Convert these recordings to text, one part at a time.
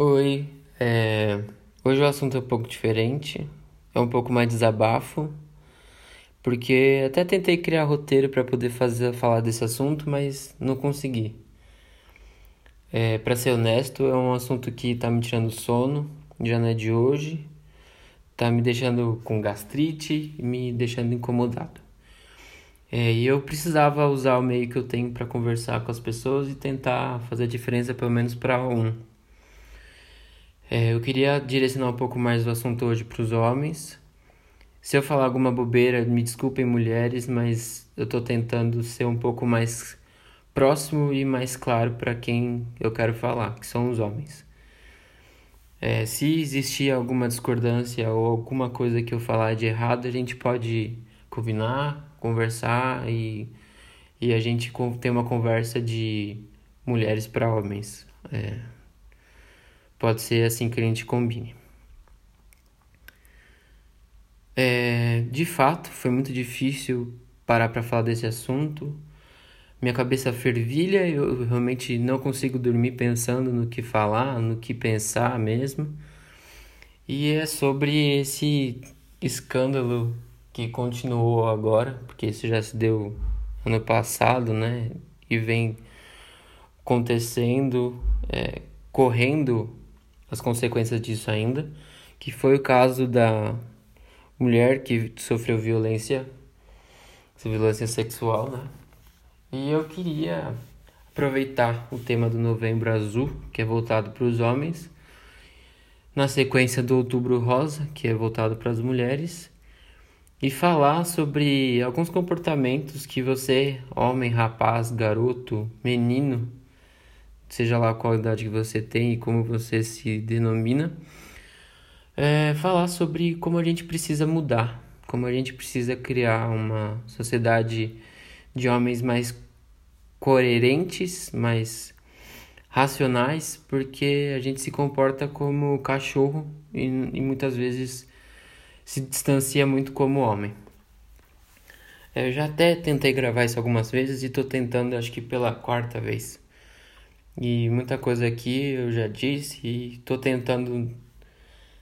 Oi, é... hoje o assunto é um pouco diferente, é um pouco mais desabafo, porque até tentei criar roteiro para poder fazer falar desse assunto, mas não consegui. É, para ser honesto, é um assunto que tá me tirando sono, já não é de hoje, tá me deixando com gastrite me deixando incomodado. É, e eu precisava usar o meio que eu tenho para conversar com as pessoas e tentar fazer a diferença pelo menos para um. É, eu queria direcionar um pouco mais o assunto hoje para os homens. Se eu falar alguma bobeira, me desculpem mulheres, mas eu estou tentando ser um pouco mais próximo e mais claro para quem eu quero falar, que são os homens. É, se existir alguma discordância ou alguma coisa que eu falar de errado, a gente pode combinar, conversar e, e a gente ter uma conversa de mulheres para homens. É, Pode ser assim que a gente combine. É, de fato, foi muito difícil parar para falar desse assunto. Minha cabeça fervilha, eu realmente não consigo dormir pensando no que falar, no que pensar mesmo. E é sobre esse escândalo que continuou agora, porque isso já se deu ano passado, né? E vem acontecendo, é, correndo as consequências disso ainda, que foi o caso da mulher que sofreu violência, violência sexual, né? E eu queria aproveitar o tema do Novembro Azul, que é voltado para os homens, na sequência do Outubro Rosa, que é voltado para as mulheres, e falar sobre alguns comportamentos que você, homem, rapaz, garoto, menino, seja lá qual idade que você tem e como você se denomina, é falar sobre como a gente precisa mudar, como a gente precisa criar uma sociedade de homens mais coerentes, mais racionais, porque a gente se comporta como cachorro e, e muitas vezes se distancia muito como homem. Eu já até tentei gravar isso algumas vezes e estou tentando, acho que pela quarta vez. E muita coisa aqui eu já disse e estou tentando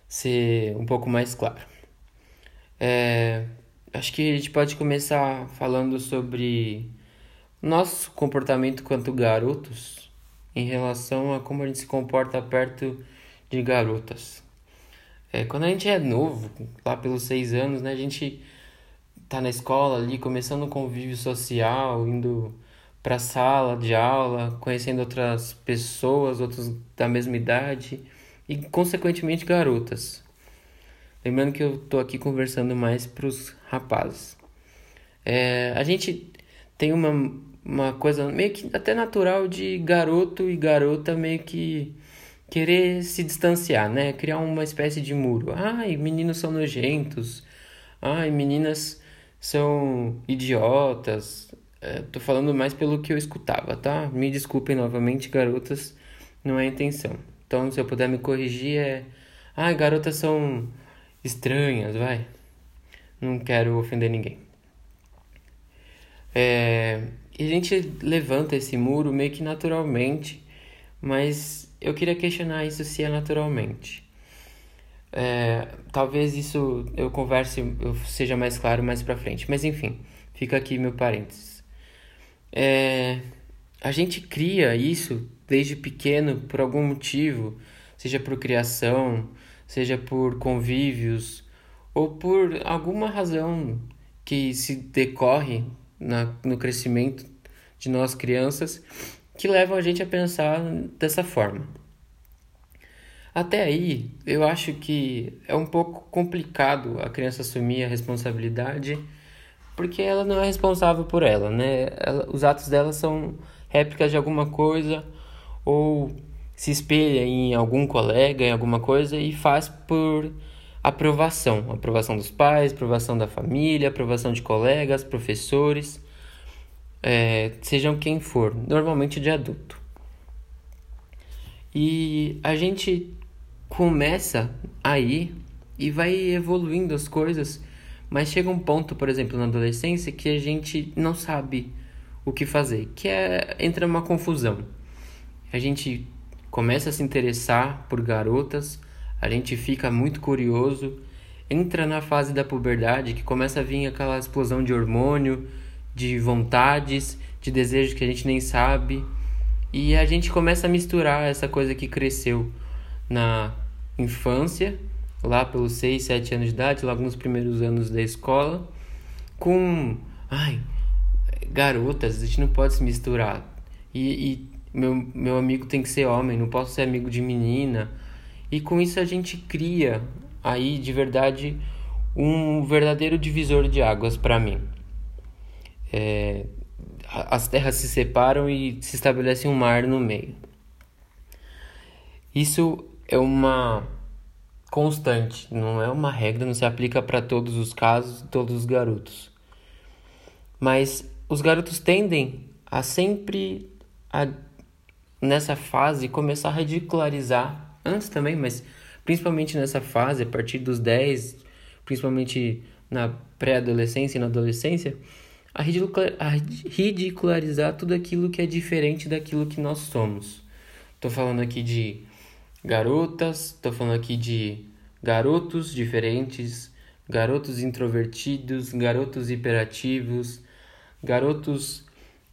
ser um pouco mais claro. É, acho que a gente pode começar falando sobre nosso comportamento quanto garotos em relação a como a gente se comporta perto de garotas. É, quando a gente é novo, lá pelos seis anos, né, a gente tá na escola ali, começando o convívio social, indo para a sala de aula, conhecendo outras pessoas, outros da mesma idade e, consequentemente, garotas. Lembrando que eu estou aqui conversando mais para os rapazes. É, a gente tem uma, uma coisa meio que até natural de garoto e garota meio que querer se distanciar, né? Criar uma espécie de muro. Ai, meninos são nojentos. Ai, meninas são idiotas. É, tô falando mais pelo que eu escutava, tá? Me desculpem novamente, garotas, não é a intenção. Então, se eu puder me corrigir, é. Ah, garotas são estranhas, vai. Não quero ofender ninguém. É, e a gente levanta esse muro meio que naturalmente, mas eu queria questionar isso se é naturalmente. É, talvez isso eu converse, eu seja mais claro mais pra frente, mas enfim, fica aqui meu parênteses. É, a gente cria isso desde pequeno por algum motivo, seja por criação, seja por convívios ou por alguma razão que se decorre na, no crescimento de nós crianças que levam a gente a pensar dessa forma. Até aí, eu acho que é um pouco complicado a criança assumir a responsabilidade porque ela não é responsável por ela, né? Ela, os atos dela são réplicas de alguma coisa ou se espelha em algum colega, em alguma coisa e faz por aprovação, aprovação dos pais, aprovação da família, aprovação de colegas, professores, é, sejam quem for, normalmente de adulto. E a gente começa aí e vai evoluindo as coisas mas chega um ponto, por exemplo, na adolescência, que a gente não sabe o que fazer, que é entra uma confusão. A gente começa a se interessar por garotas, a gente fica muito curioso, entra na fase da puberdade que começa a vir aquela explosão de hormônio, de vontades, de desejos que a gente nem sabe, e a gente começa a misturar essa coisa que cresceu na infância, lá pelos 6, 7 anos de idade, logo nos primeiros anos da escola, com ai, garotas, a gente não pode se misturar. E, e meu, meu amigo tem que ser homem, não posso ser amigo de menina. E com isso a gente cria aí de verdade um verdadeiro divisor de águas para mim. É, as terras se separam e se estabelece um mar no meio. Isso é uma constante, não é uma regra, não se aplica para todos os casos, todos os garotos. Mas os garotos tendem a sempre a nessa fase começar a ridicularizar antes também, mas principalmente nessa fase, a partir dos 10, principalmente na pré-adolescência e na adolescência, a ridicularizar tudo aquilo que é diferente daquilo que nós somos. Estou falando aqui de garotas, estou falando aqui de garotos diferentes, garotos introvertidos, garotos hiperativos, garotos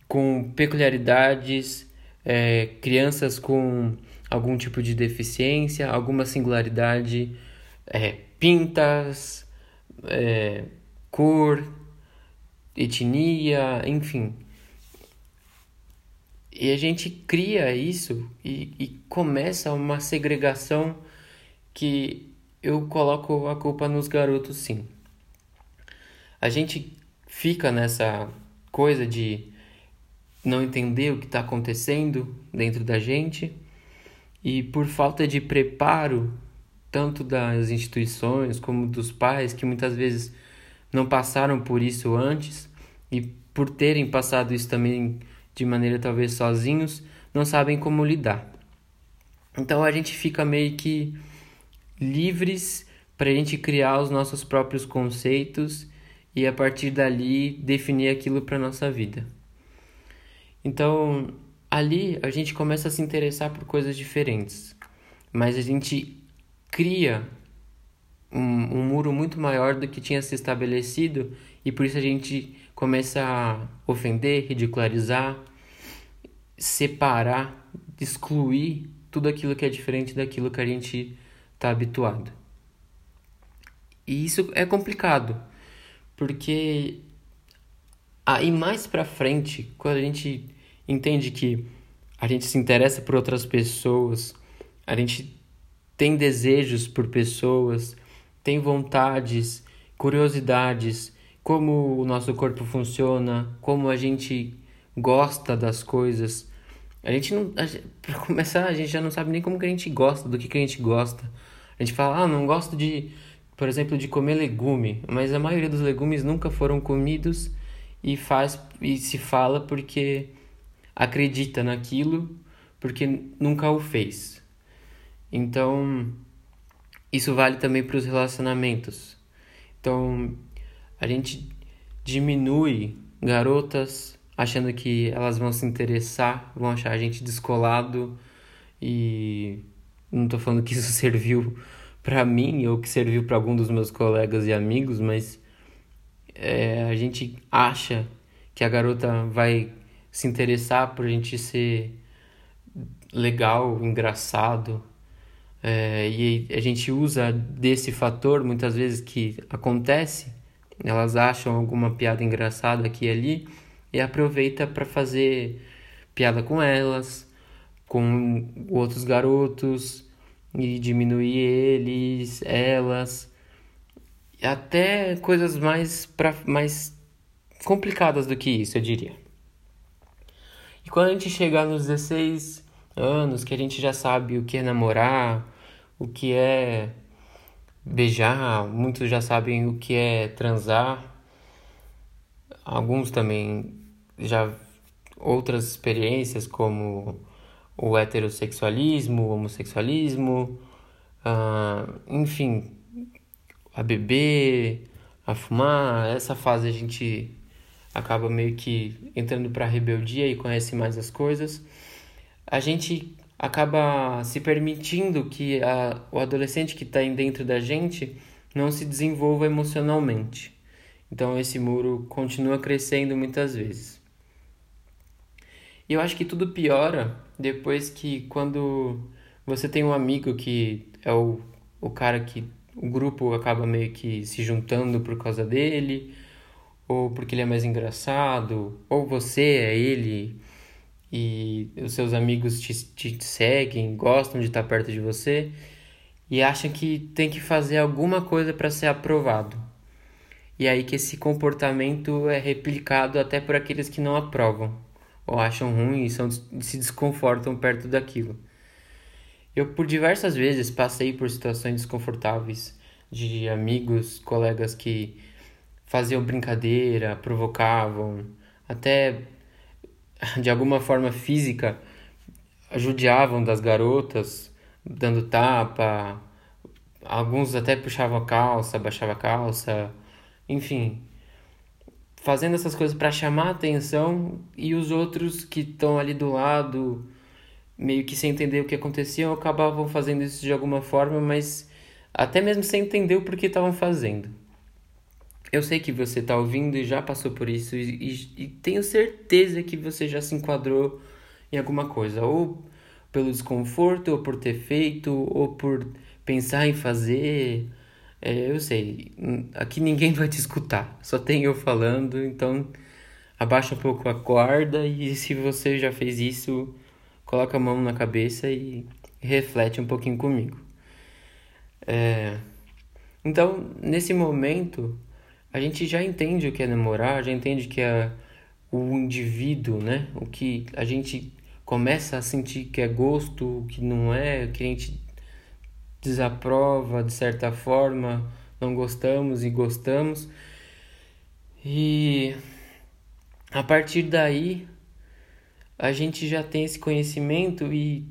com peculiaridades, é, crianças com algum tipo de deficiência, alguma singularidade, é, pintas, é, cor, etnia, enfim. E a gente cria isso e, e começa uma segregação que eu coloco a culpa nos garotos, sim. A gente fica nessa coisa de não entender o que está acontecendo dentro da gente e por falta de preparo tanto das instituições como dos pais que muitas vezes não passaram por isso antes e por terem passado isso também de maneira talvez sozinhos não sabem como lidar. Então a gente fica meio que livres para a gente criar os nossos próprios conceitos e a partir dali definir aquilo para nossa vida. Então, ali a gente começa a se interessar por coisas diferentes, mas a gente cria um, um muro muito maior do que tinha se estabelecido e por isso a gente começa a ofender, ridicularizar, separar, excluir tudo aquilo que é diferente daquilo que a gente está habituado. E isso é complicado, porque aí mais para frente, quando a gente entende que a gente se interessa por outras pessoas, a gente tem desejos por pessoas, tem vontades, curiosidades, como o nosso corpo funciona, como a gente gosta das coisas. A gente não. Para começar, a gente já não sabe nem como que a gente gosta, do que, que a gente gosta. A gente fala, ah, não gosto de, por exemplo, de comer legume, mas a maioria dos legumes nunca foram comidos e faz e se fala porque acredita naquilo porque nunca o fez. Então, isso vale também para os relacionamentos. Então, a gente diminui garotas achando que elas vão se interessar, vão achar a gente descolado e não estou falando que isso serviu para mim ou que serviu para algum dos meus colegas e amigos, mas é, a gente acha que a garota vai se interessar por a gente ser legal, engraçado. É, e a gente usa desse fator muitas vezes que acontece, elas acham alguma piada engraçada aqui e ali e aproveita para fazer piada com elas, com outros garotos e diminuir eles, elas, até coisas mais, pra, mais complicadas do que isso, eu diria. E quando a gente chegar nos 16 anos, que a gente já sabe o que é namorar, o que é beijar, muitos já sabem o que é transar, alguns também já outras experiências como o heterossexualismo, o homossexualismo, uh, enfim, a beber, a fumar, essa fase a gente acaba meio que entrando para a rebeldia e conhece mais as coisas. A gente acaba se permitindo que a, o adolescente que está dentro da gente não se desenvolva emocionalmente. Então esse muro continua crescendo muitas vezes. E eu acho que tudo piora depois que quando você tem um amigo que é o, o cara que o grupo acaba meio que se juntando por causa dele, ou porque ele é mais engraçado, ou você é ele e os seus amigos te, te seguem, gostam de estar perto de você e acham que tem que fazer alguma coisa para ser aprovado. E aí que esse comportamento é replicado até por aqueles que não aprovam, ou acham ruim e são, se desconfortam perto daquilo. Eu por diversas vezes passei por situações desconfortáveis de amigos, colegas que faziam brincadeira, provocavam, até de alguma forma física judiavam das garotas, dando tapa, alguns até puxavam a calça, baixavam a calça, enfim, fazendo essas coisas para chamar a atenção e os outros que estão ali do lado, meio que sem entender o que acontecia, acabavam fazendo isso de alguma forma, mas até mesmo sem entender o porquê estavam fazendo. Eu sei que você está ouvindo e já passou por isso, e, e, e, tenho certeza que você já se enquadrou em alguma coisa, ou pelo desconforto, ou por ter feito, ou por pensar em fazer. É, eu sei, aqui ninguém vai te escutar, só tem eu falando, então abaixa um pouco a corda e se você já fez isso, coloca a mão na cabeça e reflete um pouquinho comigo. É, então, nesse momento, a gente já entende o que é namorar, já entende que é o indivíduo, né? O que a gente começa a sentir que é gosto, o que não é, o que a gente desaprova de certa forma, não gostamos e gostamos. E a partir daí a gente já tem esse conhecimento e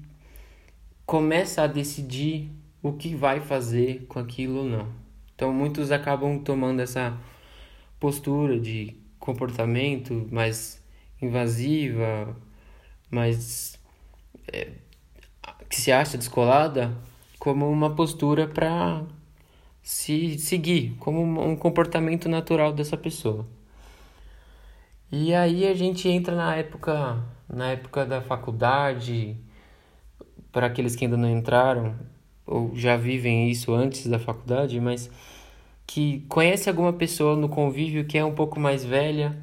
começa a decidir o que vai fazer com aquilo ou não. Então muitos acabam tomando essa postura de comportamento mais invasiva, mais é, que se acha descolada, como uma postura para se seguir, como um comportamento natural dessa pessoa. E aí a gente entra na época, na época da faculdade, para aqueles que ainda não entraram ou já vivem isso antes da faculdade, mas que conhece alguma pessoa no convívio que é um pouco mais velha,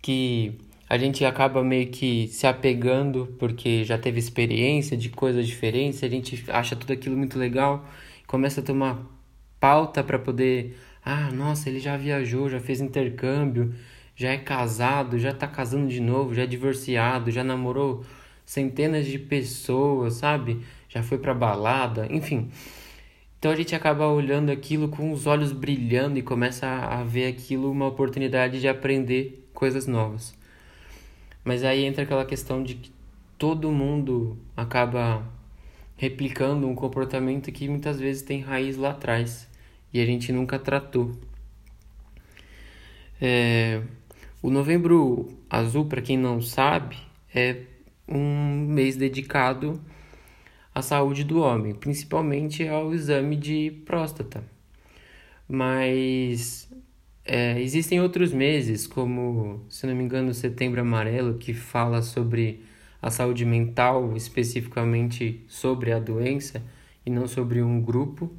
que a gente acaba meio que se apegando porque já teve experiência de coisas diferentes, a gente acha tudo aquilo muito legal, começa a tomar pauta para poder, ah, nossa, ele já viajou, já fez intercâmbio, já é casado, já tá casando de novo, já é divorciado, já namorou centenas de pessoas, sabe? Já foi para balada, enfim. Então a gente acaba olhando aquilo com os olhos brilhando e começa a ver aquilo uma oportunidade de aprender coisas novas. Mas aí entra aquela questão de que todo mundo acaba replicando um comportamento que muitas vezes tem raiz lá atrás e a gente nunca tratou. É, o Novembro Azul, para quem não sabe, é um mês dedicado a saúde do homem, principalmente ao exame de próstata. Mas é, existem outros meses, como, se não me engano, Setembro Amarelo, que fala sobre a saúde mental, especificamente sobre a doença, e não sobre um grupo,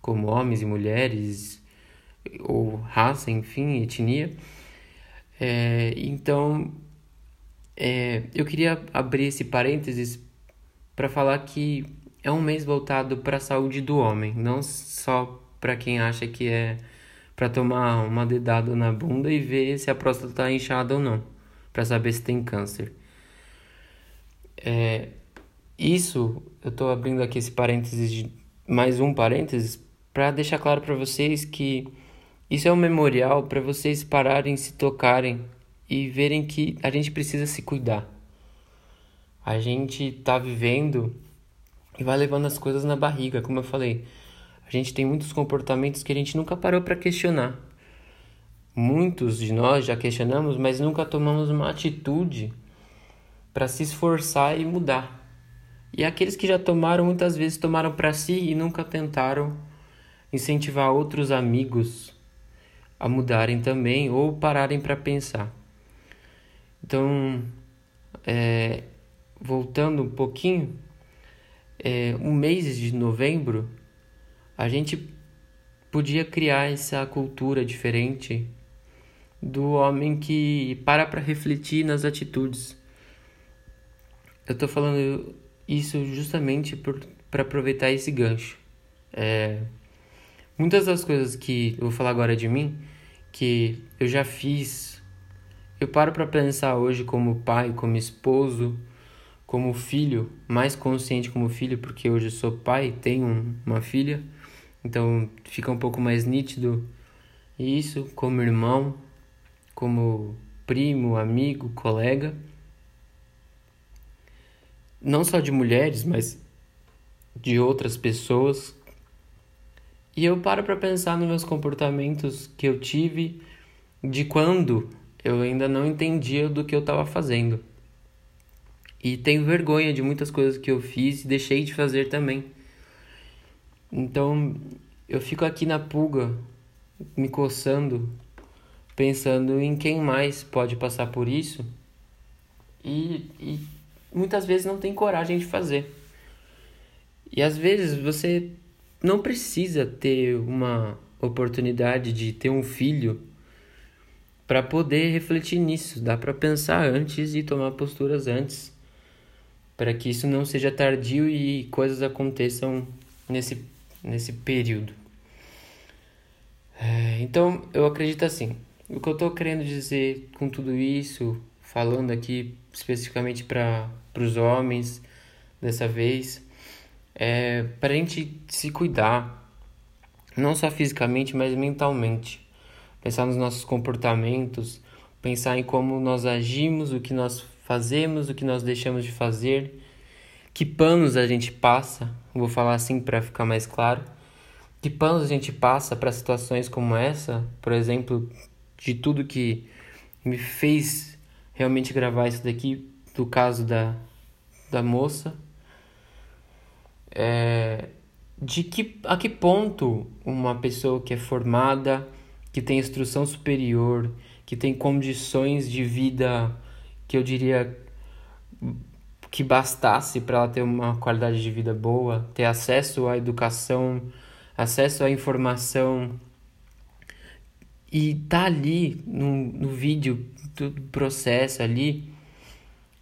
como homens e mulheres, ou raça, enfim, etnia. É, então, é, eu queria abrir esse parênteses para falar que é um mês voltado para a saúde do homem, não só para quem acha que é para tomar uma dedada na bunda e ver se a próstata está inchada ou não, para saber se tem câncer. É, isso, eu estou abrindo aqui esse parênteses, de, mais um parênteses, para deixar claro para vocês que isso é um memorial para vocês pararem, se tocarem e verem que a gente precisa se cuidar a gente tá vivendo e vai levando as coisas na barriga, como eu falei. A gente tem muitos comportamentos que a gente nunca parou para questionar. Muitos de nós já questionamos, mas nunca tomamos uma atitude para se esforçar e mudar. E aqueles que já tomaram, muitas vezes tomaram para si e nunca tentaram incentivar outros amigos a mudarem também ou pararem para pensar. Então, é, voltando um pouquinho, é, um mês de novembro, a gente podia criar essa cultura diferente do homem que para para refletir nas atitudes. Eu estou falando isso justamente para aproveitar esse gancho. É, muitas das coisas que eu vou falar agora de mim, que eu já fiz, eu paro para pensar hoje como pai, como esposo, como filho, mais consciente como filho, porque hoje sou pai, tenho uma filha, então fica um pouco mais nítido isso, como irmão, como primo, amigo, colega não só de mulheres, mas de outras pessoas. E eu paro para pensar nos meus comportamentos que eu tive de quando eu ainda não entendia do que eu estava fazendo. E tenho vergonha de muitas coisas que eu fiz e deixei de fazer também. Então, eu fico aqui na pulga, me coçando, pensando em quem mais pode passar por isso e, e muitas vezes não tem coragem de fazer. E às vezes você não precisa ter uma oportunidade de ter um filho para poder refletir nisso. Dá para pensar antes e tomar posturas antes, para que isso não seja tardio e coisas aconteçam nesse, nesse período. É, então eu acredito assim. O que eu estou querendo dizer com tudo isso, falando aqui especificamente para os homens dessa vez, é para a gente se cuidar, não só fisicamente, mas mentalmente. Pensar nos nossos comportamentos, pensar em como nós agimos, o que nós fazemos, o que nós deixamos de fazer, que panos a gente passa, vou falar assim para ficar mais claro, que panos a gente passa para situações como essa, por exemplo, de tudo que me fez realmente gravar isso daqui do caso da, da moça. É, de que a que ponto uma pessoa que é formada, que tem instrução superior, que tem condições de vida que eu diria que bastasse para ela ter uma qualidade de vida boa, ter acesso à educação, acesso à informação e tá ali no, no vídeo do processo ali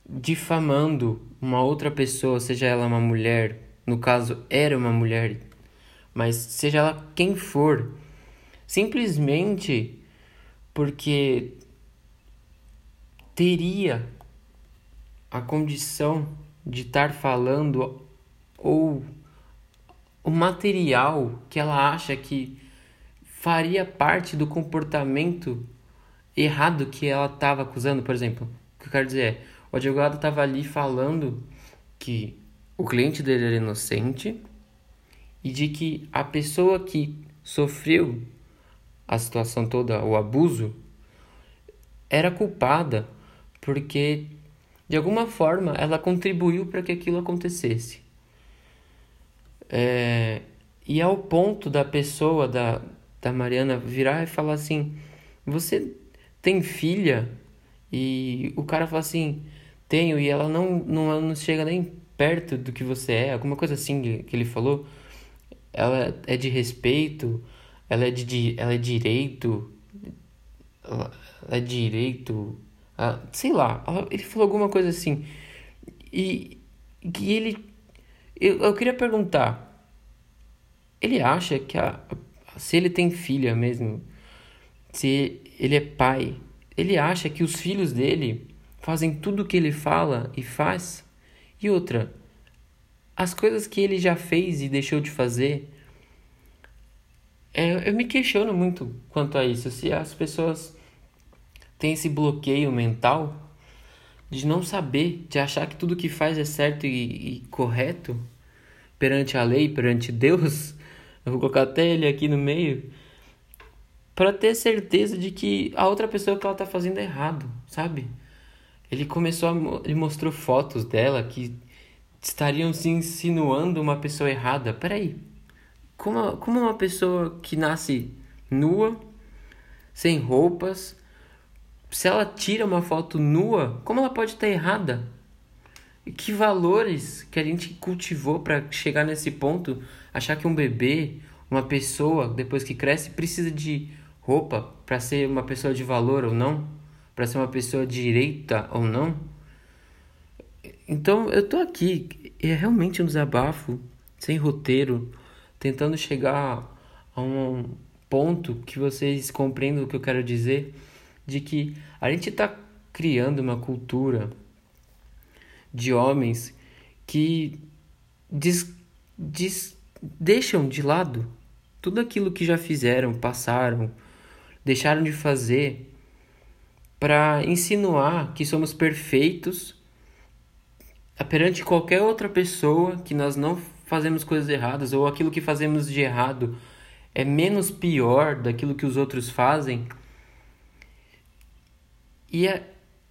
difamando uma outra pessoa, seja ela uma mulher, no caso era uma mulher, mas seja ela quem for, simplesmente porque teria a condição de estar falando ou o material que ela acha que faria parte do comportamento errado que ela estava acusando, por exemplo. O que eu quero dizer é, o advogado estava ali falando que o cliente dele era inocente e de que a pessoa que sofreu a situação toda, o abuso, era culpada porque de alguma forma ela contribuiu para que aquilo acontecesse. É, e ao ponto da pessoa, da, da Mariana, virar e falar assim: Você tem filha? E o cara fala assim: tenho, e ela não, não, não chega nem perto do que você é, alguma coisa assim que ele falou. Ela é de respeito, ela é de, ela é direito, ela é direito, ela, sei lá, ele falou alguma coisa assim. E, e ele. Eu, eu queria perguntar. Ele acha que a, se ele tem filha mesmo, se ele é pai, ele acha que os filhos dele fazem tudo o que ele fala e faz. E outra, as coisas que ele já fez e deixou de fazer. É, eu me questiono muito quanto a isso. Se as pessoas têm esse bloqueio mental de não saber, de achar que tudo que faz é certo e, e correto perante a lei, perante Deus. Eu vou colocar até ele aqui no meio para ter certeza de que a outra pessoa que ela tá fazendo é errado, sabe? Ele começou a, ele mostrou fotos dela que estariam se insinuando uma pessoa errada. Peraí, como, como uma pessoa que nasce nua, sem roupas, se ela tira uma foto nua, como ela pode estar errada? E que valores que a gente cultivou para chegar nesse ponto, achar que um bebê, uma pessoa, depois que cresce, precisa de roupa para ser uma pessoa de valor ou não, para ser uma pessoa direita ou não? Então eu tô aqui, é realmente um desabafo, sem roteiro, tentando chegar a um ponto que vocês compreendam o que eu quero dizer, de que a gente está criando uma cultura de homens que diz, diz, deixam de lado tudo aquilo que já fizeram, passaram, deixaram de fazer para insinuar que somos perfeitos perante qualquer outra pessoa, que nós não fazemos coisas erradas ou aquilo que fazemos de errado é menos pior daquilo que os outros fazem e, a,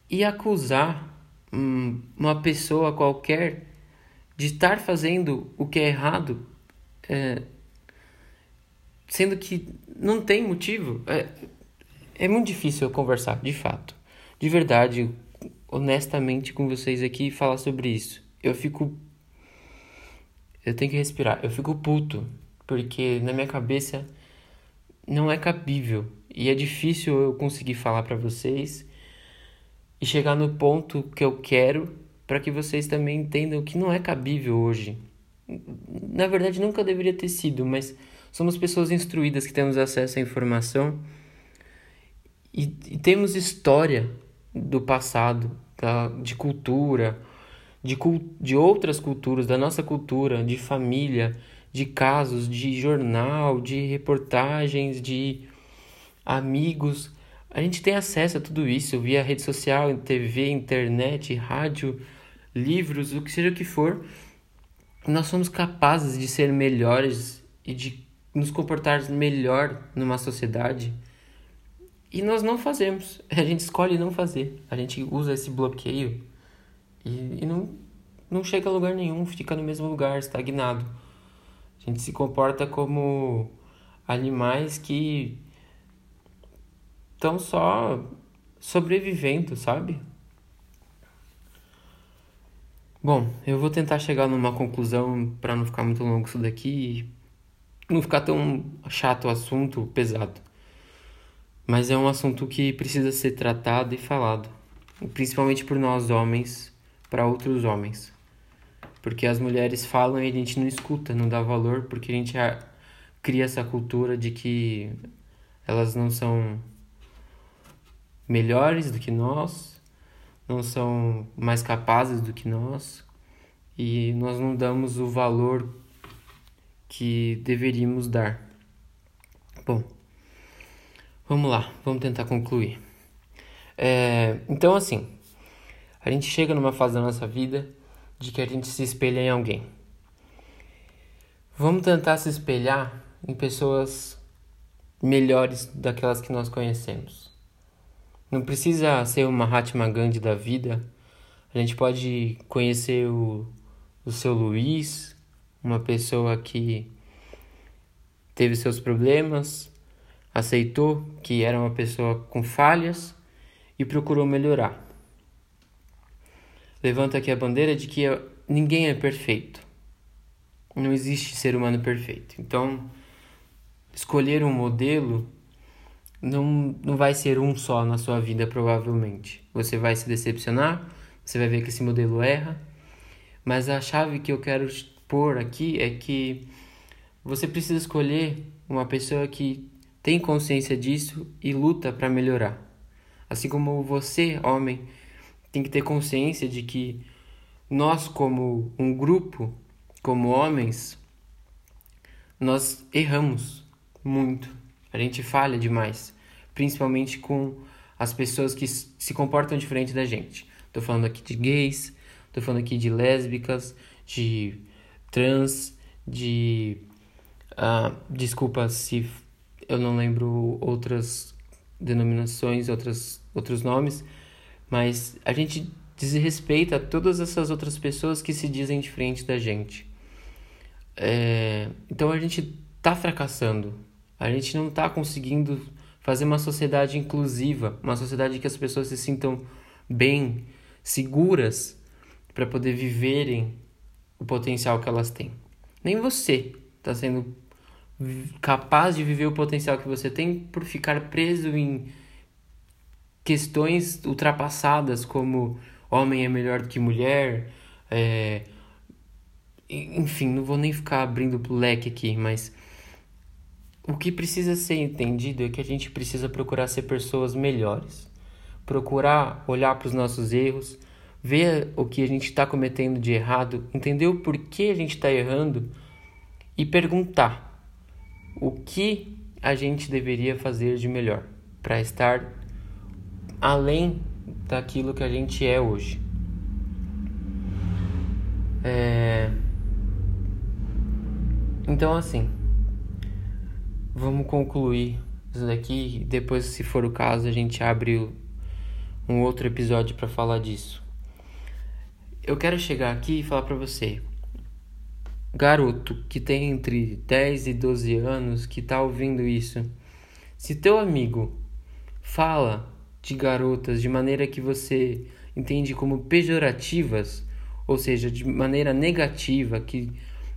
e acusar hum, uma pessoa qualquer de estar fazendo o que é errado, é, sendo que não tem motivo. É, é muito difícil eu conversar, de fato. De verdade, honestamente com vocês aqui e falar sobre isso. Eu fico. Eu tenho que respirar. Eu fico puto. Porque na minha cabeça não é cabível. E é difícil eu conseguir falar para vocês e chegar no ponto que eu quero para que vocês também entendam que não é cabível hoje. Na verdade, nunca deveria ter sido, mas somos pessoas instruídas que temos acesso à informação e, e temos história do passado, da, de cultura, de, de outras culturas, da nossa cultura, de família, de casos, de jornal, de reportagens, de amigos. A gente tem acesso a tudo isso via rede social, TV, internet, rádio, livros, o que seja que for. Nós somos capazes de ser melhores e de nos comportar melhor numa sociedade e nós não fazemos. A gente escolhe não fazer. A gente usa esse bloqueio e, e não, não chega a lugar nenhum, fica no mesmo lugar, estagnado. A gente se comporta como animais que estão só sobrevivendo, sabe? Bom, eu vou tentar chegar numa conclusão para não ficar muito longo isso daqui e não ficar tão chato o assunto, pesado mas é um assunto que precisa ser tratado e falado, principalmente por nós homens, para outros homens. Porque as mulheres falam e a gente não escuta, não dá valor, porque a gente cria essa cultura de que elas não são melhores do que nós, não são mais capazes do que nós, e nós não damos o valor que deveríamos dar. Bom, Vamos lá, vamos tentar concluir. É, então, assim, a gente chega numa fase da nossa vida de que a gente se espelha em alguém. Vamos tentar se espelhar em pessoas melhores daquelas que nós conhecemos. Não precisa ser uma Mahatma Gandhi da vida. A gente pode conhecer o, o seu Luiz, uma pessoa que teve seus problemas, aceitou que era uma pessoa com falhas e procurou melhorar. Levanta aqui a bandeira de que ninguém é perfeito. Não existe ser humano perfeito. Então, escolher um modelo não, não vai ser um só na sua vida, provavelmente. Você vai se decepcionar, você vai ver que esse modelo erra, mas a chave que eu quero pôr aqui é que você precisa escolher uma pessoa que tem consciência disso e luta para melhorar. Assim como você, homem, tem que ter consciência de que nós, como um grupo, como homens, nós erramos muito. A gente falha demais, principalmente com as pessoas que se comportam diferente da gente. Estou falando aqui de gays, estou falando aqui de lésbicas, de trans, de. Uh, desculpa se eu não lembro outras denominações, outras, outros nomes, mas a gente desrespeita todas essas outras pessoas que se dizem diferente da gente. É, então a gente tá fracassando. A gente não tá conseguindo fazer uma sociedade inclusiva, uma sociedade que as pessoas se sintam bem, seguras para poder viverem o potencial que elas têm. Nem você está sendo capaz de viver o potencial que você tem por ficar preso em questões ultrapassadas como homem é melhor do que mulher, é... enfim, não vou nem ficar abrindo o leque aqui, mas o que precisa ser entendido é que a gente precisa procurar ser pessoas melhores, procurar olhar para os nossos erros, ver o que a gente está cometendo de errado, entender o porquê a gente está errando e perguntar o que a gente deveria fazer de melhor para estar além daquilo que a gente é hoje. É... Então, assim, vamos concluir isso daqui. Depois, se for o caso, a gente abre um outro episódio para falar disso. Eu quero chegar aqui e falar para você, garoto que tem entre 10 e 12 anos que tá ouvindo isso. Se teu amigo fala de garotas de maneira que você entende como pejorativas, ou seja, de maneira negativa, que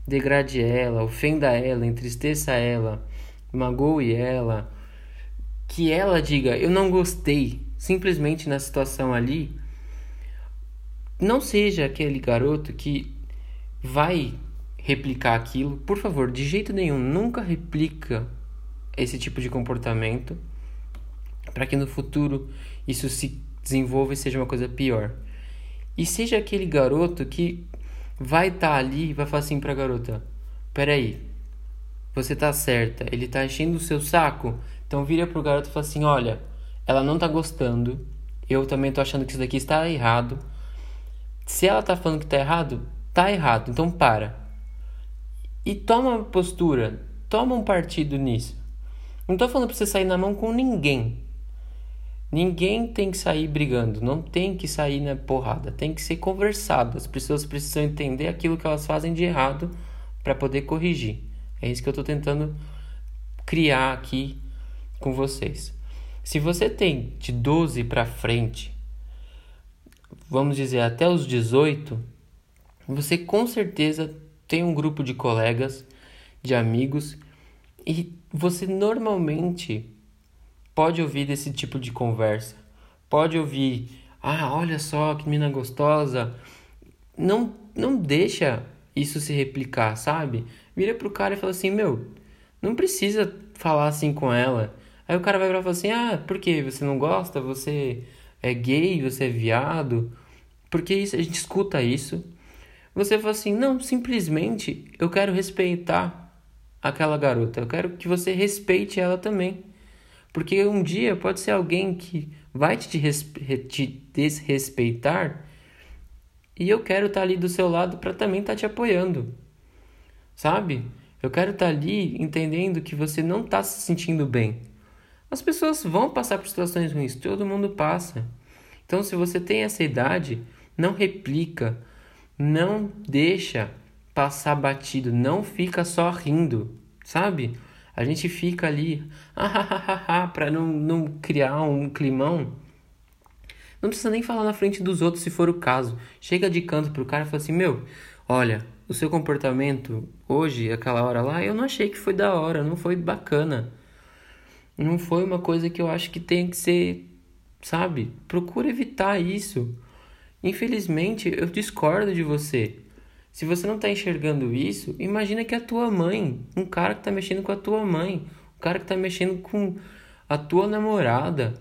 degrade ela, ofenda ela, entristeça ela, magoe ela, que ela diga eu não gostei, simplesmente na situação ali, não seja aquele garoto que vai replicar aquilo. Por favor, de jeito nenhum, nunca replica esse tipo de comportamento para que no futuro isso se desenvolva e seja uma coisa pior. E seja aquele garoto que vai estar tá ali e vai falar assim para a garota: "Peraí, você tá certa, ele tá enchendo o seu saco". Então vira pro garoto e fala assim: "Olha, ela não tá gostando. Eu também tô achando que isso daqui está errado. Se ela tá falando que tá errado, tá errado. Então para. E toma uma postura, toma um partido nisso. Não tô falando pra você sair na mão com ninguém. Ninguém tem que sair brigando, não tem que sair na porrada, tem que ser conversado. As pessoas precisam entender aquilo que elas fazem de errado para poder corrigir. É isso que eu estou tentando criar aqui com vocês. Se você tem de 12 para frente, vamos dizer até os 18, você com certeza tem um grupo de colegas, de amigos e você normalmente pode ouvir desse tipo de conversa. Pode ouvir, ah, olha só que mina gostosa. Não, não deixa isso se replicar, sabe? Vira pro cara e fala assim, meu, não precisa falar assim com ela. Aí o cara vai pra falar assim, ah, por que você não gosta? Você é gay, você é viado? Porque isso, a gente escuta isso. Você fala assim, não, simplesmente eu quero respeitar aquela garota. Eu quero que você respeite ela também. Porque um dia pode ser alguém que vai te, te desrespeitar e eu quero estar tá ali do seu lado para também estar tá te apoiando. Sabe? Eu quero estar tá ali entendendo que você não está se sentindo bem. As pessoas vão passar por situações ruins, todo mundo passa. Então, se você tem essa idade, não replica, não deixa passar batido, não fica só rindo, sabe? A gente fica ali, para não, não criar um climão. Não precisa nem falar na frente dos outros se for o caso. Chega de canto pro cara e fala assim: Meu, olha, o seu comportamento hoje, aquela hora lá, eu não achei que foi da hora, não foi bacana. Não foi uma coisa que eu acho que tem que ser, sabe? Procura evitar isso. Infelizmente, eu discordo de você. Se você não está enxergando isso, imagina que a tua mãe, um cara que está mexendo com a tua mãe, um cara que está mexendo com a tua namorada.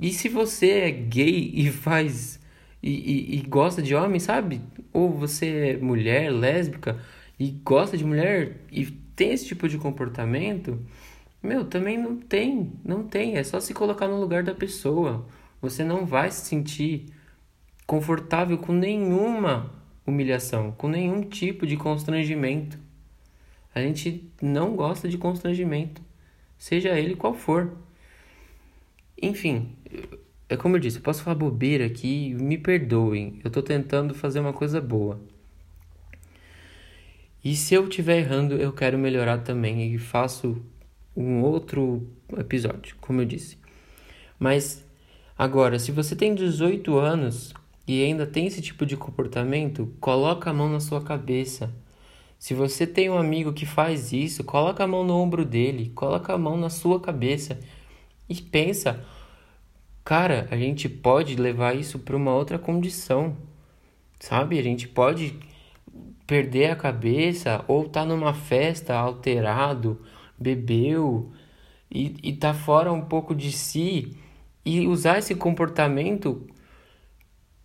E se você é gay e faz e, e, e gosta de homem, sabe? Ou você é mulher, lésbica e gosta de mulher e tem esse tipo de comportamento, meu, também não tem, não tem. É só se colocar no lugar da pessoa. Você não vai se sentir confortável com nenhuma humilhação, com nenhum tipo de constrangimento. A gente não gosta de constrangimento, seja ele qual for. Enfim, é como eu disse, eu posso falar bobeira aqui, me perdoem. Eu tô tentando fazer uma coisa boa. E se eu estiver errando, eu quero melhorar também e faço um outro episódio, como eu disse. Mas agora, se você tem 18 anos e ainda tem esse tipo de comportamento, coloca a mão na sua cabeça. Se você tem um amigo que faz isso, coloca a mão no ombro dele, coloca a mão na sua cabeça e pensa, cara, a gente pode levar isso para uma outra condição. Sabe? A gente pode perder a cabeça ou tá numa festa alterado, bebeu e, e tá fora um pouco de si e usar esse comportamento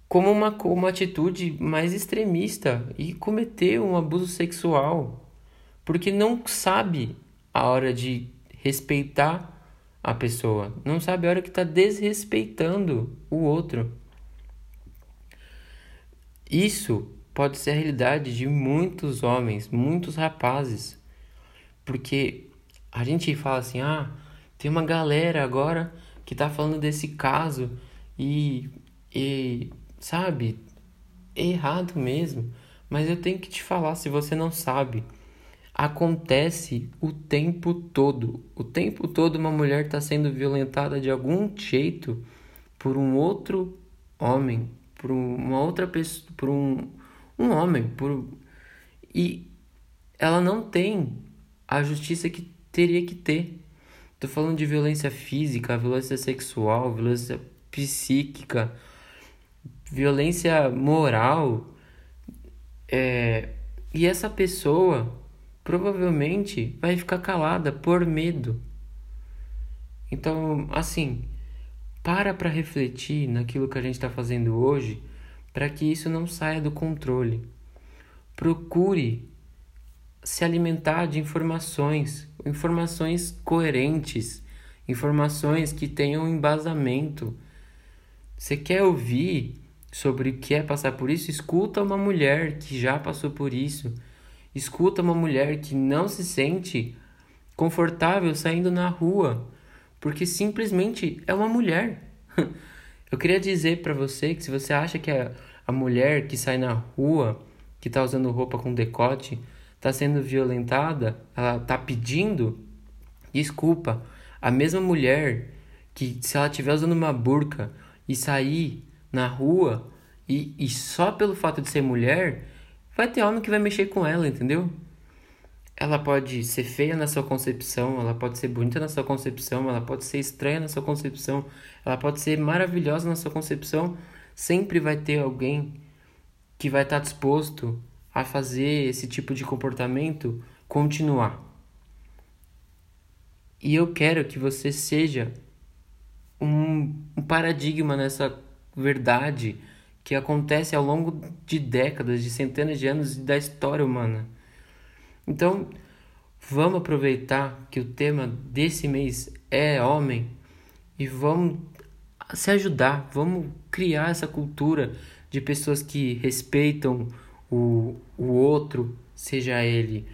como uma, uma atitude mais extremista e cometer um abuso sexual, porque não sabe a hora de respeitar a pessoa, não sabe a hora que está desrespeitando o outro. Isso pode ser a realidade de muitos homens, muitos rapazes, porque a gente fala assim: ah, tem uma galera agora que está falando desse caso e, e sabe? Errado mesmo. Mas eu tenho que te falar se você não sabe. Acontece o tempo todo. O tempo todo uma mulher está sendo violentada de algum jeito por um outro homem, por uma outra pessoa, por um, um homem, por e ela não tem a justiça que teria que ter. Tô falando de violência física, violência sexual, violência psíquica, violência moral. É, e essa pessoa provavelmente vai ficar calada por medo. Então, assim, para para refletir naquilo que a gente está fazendo hoje para que isso não saia do controle. Procure se alimentar de informações, informações coerentes, informações que tenham embasamento. Você quer ouvir sobre o que é passar por isso, escuta uma mulher que já passou por isso. Escuta uma mulher que não se sente confortável saindo na rua, porque simplesmente é uma mulher. Eu queria dizer para você que se você acha que a, a mulher que sai na rua, que está usando roupa com decote, está sendo violentada, ela está pedindo desculpa. A mesma mulher que se ela estiver usando uma burca e sair na rua e, e só pelo fato de ser mulher, vai ter homem que vai mexer com ela, entendeu? Ela pode ser feia na sua concepção, ela pode ser bonita na sua concepção, ela pode ser estranha na sua concepção, ela pode ser maravilhosa na sua concepção. Sempre vai ter alguém que vai estar disposto a fazer esse tipo de comportamento continuar. E eu quero que você seja um, um paradigma nessa verdade que acontece ao longo de décadas, de centenas de anos da história humana. Então, vamos aproveitar que o tema desse mês é homem e vamos se ajudar, vamos criar essa cultura de pessoas que respeitam o, o outro, seja ele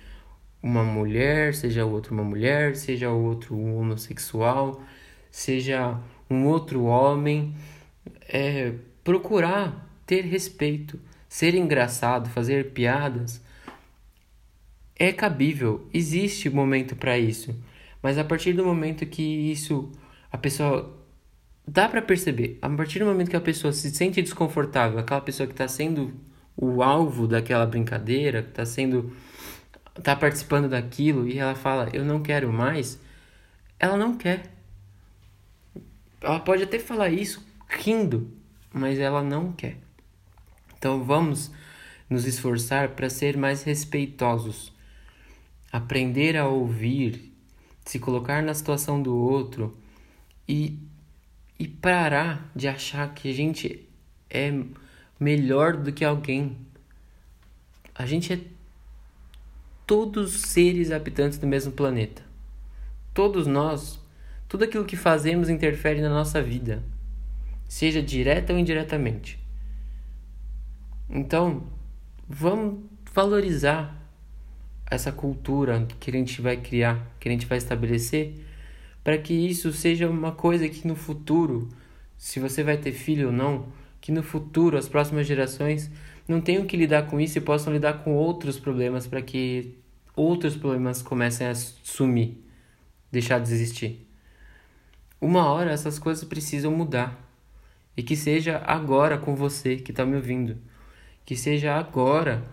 uma mulher, seja o outro uma mulher, seja o outro um homossexual, seja um outro homem é, procurar ter respeito, ser engraçado, fazer piadas é cabível, existe momento para isso, mas a partir do momento que isso a pessoa dá para perceber, a partir do momento que a pessoa se sente desconfortável, aquela pessoa que está sendo o alvo daquela brincadeira, que está sendo tá participando daquilo e ela fala eu não quero mais, ela não quer. Ela pode até falar isso rindo, mas ela não quer. Então vamos nos esforçar para ser mais respeitosos, aprender a ouvir, se colocar na situação do outro e, e parar de achar que a gente é melhor do que alguém. A gente é todos seres habitantes do mesmo planeta. Todos nós, tudo aquilo que fazemos interfere na nossa vida seja direta ou indiretamente. Então, vamos valorizar essa cultura que a gente vai criar, que a gente vai estabelecer, para que isso seja uma coisa que no futuro se você vai ter filho ou não, que no futuro as próximas gerações não tenham que lidar com isso e possam lidar com outros problemas para que outros problemas comecem a sumir, deixar de existir. Uma hora essas coisas precisam mudar. E que seja agora com você que está me ouvindo. Que seja agora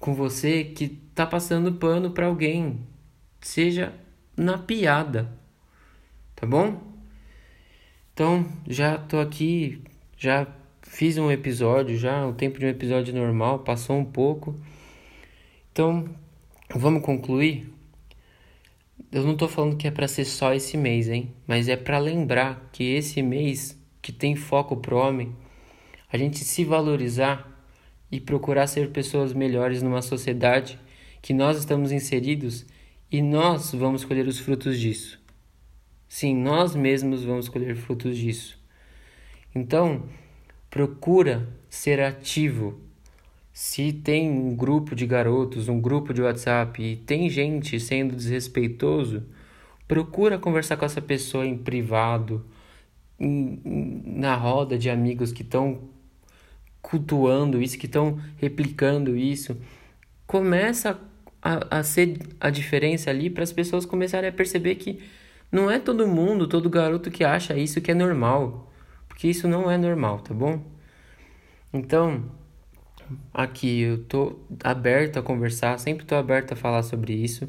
com você que está passando pano para alguém. Seja na piada. Tá bom? Então, já tô aqui, já fiz um episódio, já o tempo de um episódio normal passou um pouco. Então, vamos concluir? Eu não tô falando que é para ser só esse mês, hein? Mas é para lembrar que esse mês que tem foco pro homem, a gente se valorizar e procurar ser pessoas melhores numa sociedade que nós estamos inseridos e nós vamos colher os frutos disso. Sim, nós mesmos vamos colher frutos disso. Então, procura ser ativo. Se tem um grupo de garotos, um grupo de WhatsApp e tem gente sendo desrespeitoso, procura conversar com essa pessoa em privado na roda de amigos que estão cultuando isso, que estão replicando isso, começa a, a ser a diferença ali para as pessoas começarem a perceber que não é todo mundo, todo garoto que acha isso que é normal, porque isso não é normal, tá bom? Então, aqui eu tô aberto a conversar, sempre tô aberto a falar sobre isso.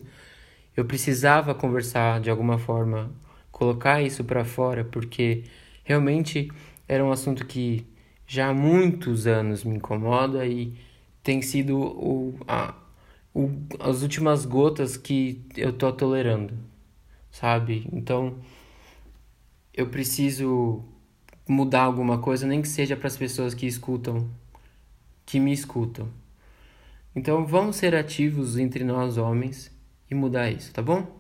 Eu precisava conversar de alguma forma, colocar isso para fora, porque realmente era um assunto que já há muitos anos me incomoda e tem sido o, a, o, as últimas gotas que eu tô tolerando, sabe? Então eu preciso mudar alguma coisa, nem que seja para as pessoas que escutam, que me escutam. Então vamos ser ativos entre nós homens e mudar isso, tá bom?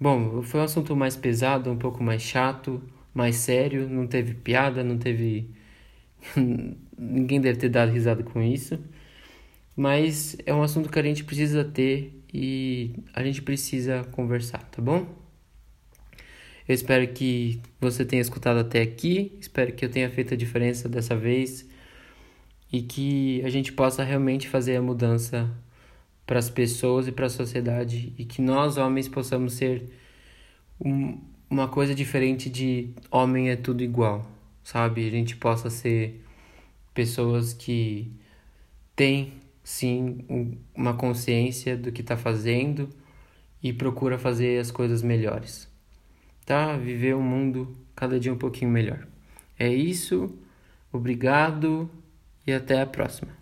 Bom, foi um assunto mais pesado, um pouco mais chato mais sério, não teve piada, não teve. Ninguém deve ter dado risada com isso. Mas é um assunto que a gente precisa ter e a gente precisa conversar, tá bom? Eu espero que você tenha escutado até aqui, espero que eu tenha feito a diferença dessa vez e que a gente possa realmente fazer a mudança para as pessoas e para a sociedade e que nós homens possamos ser um, uma coisa diferente de homem é tudo igual, sabe? A gente possa ser pessoas que têm sim uma consciência do que está fazendo e procura fazer as coisas melhores, tá? Viver um mundo cada dia um pouquinho melhor. É isso, obrigado e até a próxima.